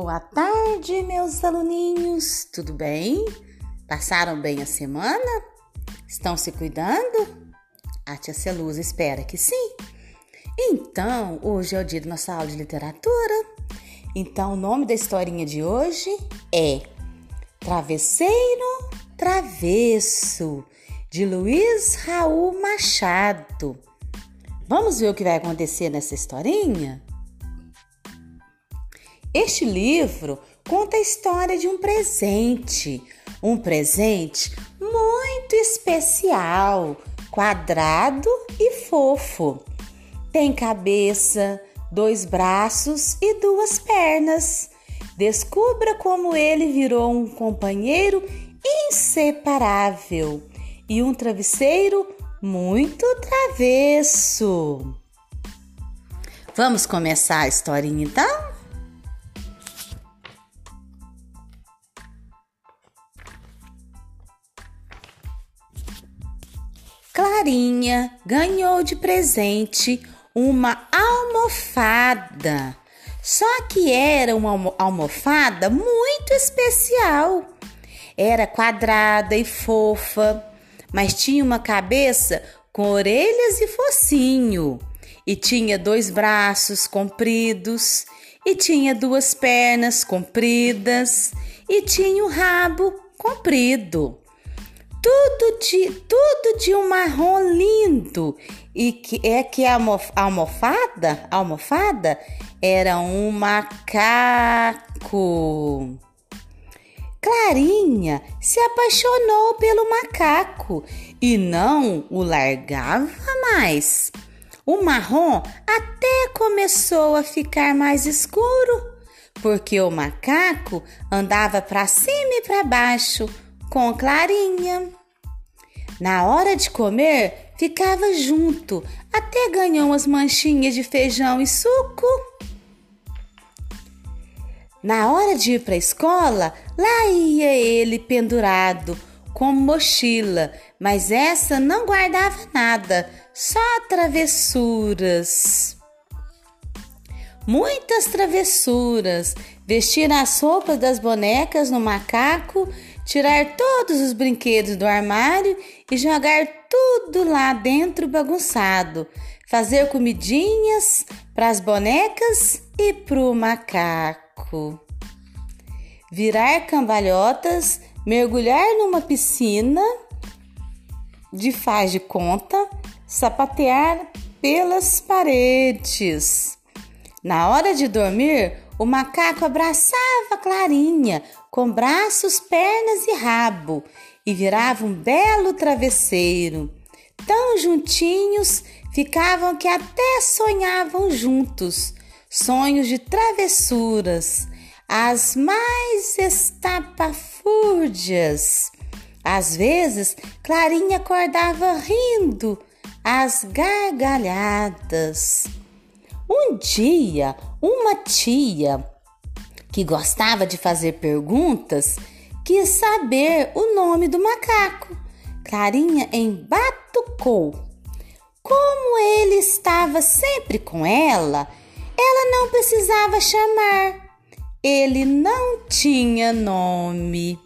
Boa tarde, meus aluninhos. Tudo bem? Passaram bem a semana? Estão se cuidando? A tia Celusa espera que sim. Então, hoje é o dia da nossa aula de literatura. Então, o nome da historinha de hoje é Travesseiro Travesso, de Luiz Raul Machado. Vamos ver o que vai acontecer nessa historinha? Este livro conta a história de um presente, um presente muito especial, quadrado e fofo. Tem cabeça, dois braços e duas pernas. Descubra como ele virou um companheiro inseparável e um travesseiro muito travesso. Vamos começar a historinha então? Clarinha ganhou de presente uma almofada. Só que era uma almofada muito especial. Era quadrada e fofa, mas tinha uma cabeça com orelhas e focinho, e tinha dois braços compridos, e tinha duas pernas compridas, e tinha um rabo comprido tudo de tudo de um marrom lindo e que é que a almofada, a almofada era um macaco. Clarinha se apaixonou pelo macaco e não o largava mais. O marrom até começou a ficar mais escuro, porque o macaco andava para cima e para baixo com Clarinha. Na hora de comer, ficava junto, até ganhou umas manchinhas de feijão e suco. Na hora de ir para a escola, lá ia ele pendurado, com mochila, mas essa não guardava nada, só travessuras. Muitas travessuras, vestir as roupas das bonecas no macaco tirar todos os brinquedos do armário e jogar tudo lá dentro bagunçado, fazer comidinhas para as bonecas e para o macaco. Virar cambalhotas, mergulhar numa piscina de faz de conta, sapatear pelas paredes. Na hora de dormir, o macaco abraçava Clarinha com braços, pernas e rabo e virava um belo travesseiro. Tão juntinhos ficavam que até sonhavam juntos, sonhos de travessuras, as mais estapafúrdias. Às vezes, Clarinha acordava rindo, às gargalhadas. Um dia, uma tia que gostava de fazer perguntas quis saber o nome do macaco. Clarinha embatucou. Como ele estava sempre com ela, ela não precisava chamar. Ele não tinha nome.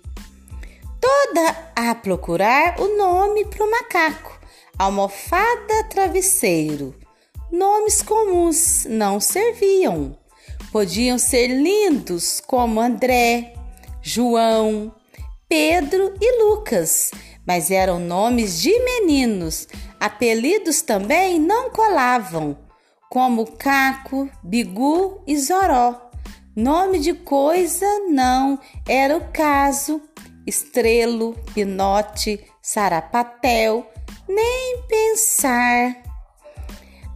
Toda a procurar o nome para o macaco. Almofada travesseiro nomes comuns não serviam. Podiam ser lindos como André, João, Pedro e Lucas, mas eram nomes de meninos. Apelidos também não colavam, como Caco, Bigu e Zoró. Nome de coisa não era o caso. Estrelo, Pinote, Sarapatel, nem pensar.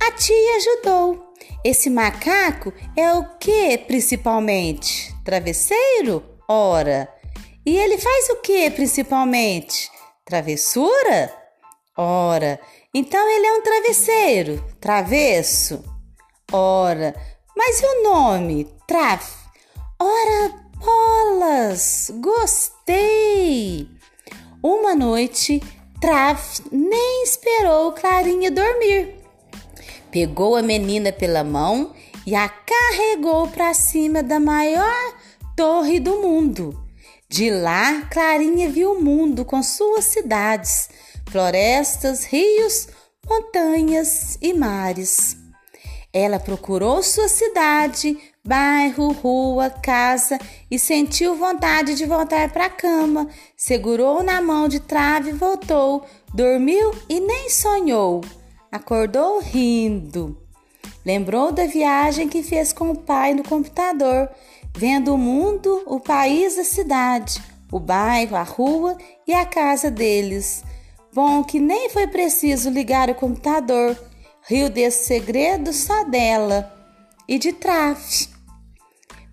A tia ajudou. Esse macaco é o que principalmente? Travesseiro? Ora. E ele faz o que principalmente? Travessura? Ora. Então ele é um travesseiro? Travesso? Ora. Mas e o nome? Traf? Ora, bolas! Gostei! Uma noite, Traf nem esperou Clarinha dormir pegou a menina pela mão e a carregou para cima da maior torre do mundo. De lá, Clarinha viu o mundo com suas cidades, florestas, rios, montanhas e mares. Ela procurou sua cidade, bairro, rua, casa e sentiu vontade de voltar para a cama. Segurou na mão de trave e voltou. Dormiu e nem sonhou. Acordou rindo. Lembrou da viagem que fez com o pai no computador, vendo o mundo, o país, a cidade, o bairro, a rua e a casa deles. Bom, que nem foi preciso ligar o computador. Riu desse segredo só dela e de Traf.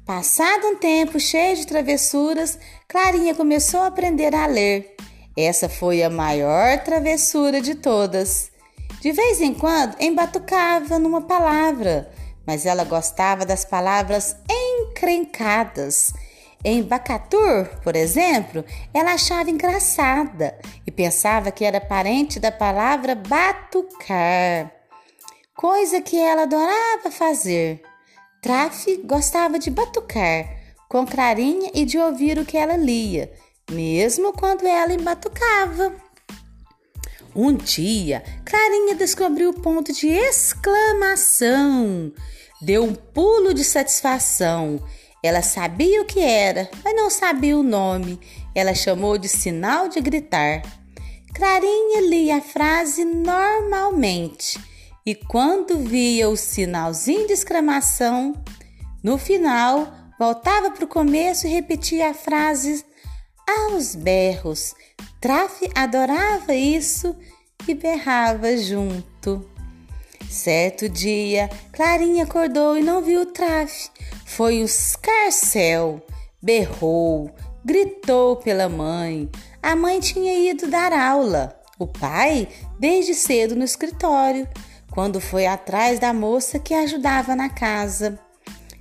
Passado um tempo cheio de travessuras, Clarinha começou a aprender a ler. Essa foi a maior travessura de todas. De vez em quando embatucava numa palavra, mas ela gostava das palavras encrencadas. Em Bacatur, por exemplo, ela achava engraçada e pensava que era parente da palavra batucar, coisa que ela adorava fazer. Traf gostava de batucar com Clarinha e de ouvir o que ela lia, mesmo quando ela embatucava. Um dia, Clarinha descobriu o ponto de exclamação. Deu um pulo de satisfação. Ela sabia o que era, mas não sabia o nome. Ela chamou de sinal de gritar. Clarinha lia a frase normalmente e quando via o sinalzinho de exclamação, no final voltava para o começo e repetia a frase aos berros. Traf adorava isso e berrava junto. Certo dia, Clarinha acordou e não viu o Traf. Foi o escarcel, berrou, gritou pela mãe. A mãe tinha ido dar aula, o pai desde cedo no escritório quando foi atrás da moça que ajudava na casa.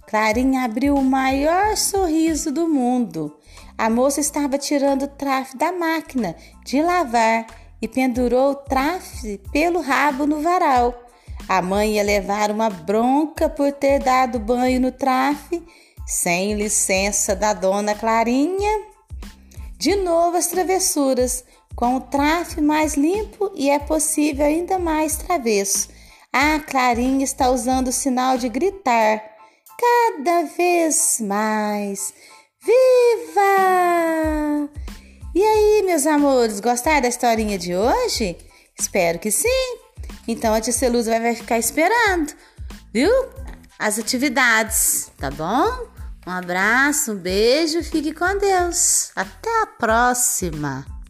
Clarinha abriu o maior sorriso do mundo. A moça estava tirando o trafe da máquina de lavar e pendurou o trafe pelo rabo no varal. A mãe ia levar uma bronca por ter dado banho no trafe sem licença da dona Clarinha. De novo as travessuras, com o trafe mais limpo e é possível ainda mais travesso. A Clarinha está usando o sinal de gritar cada vez mais. Viva! E aí, meus amores, gostaram da historinha de hoje? Espero que sim. Então a tia Celusa vai ficar esperando, viu? As atividades, tá bom? Um abraço, um beijo, fique com Deus. Até a próxima!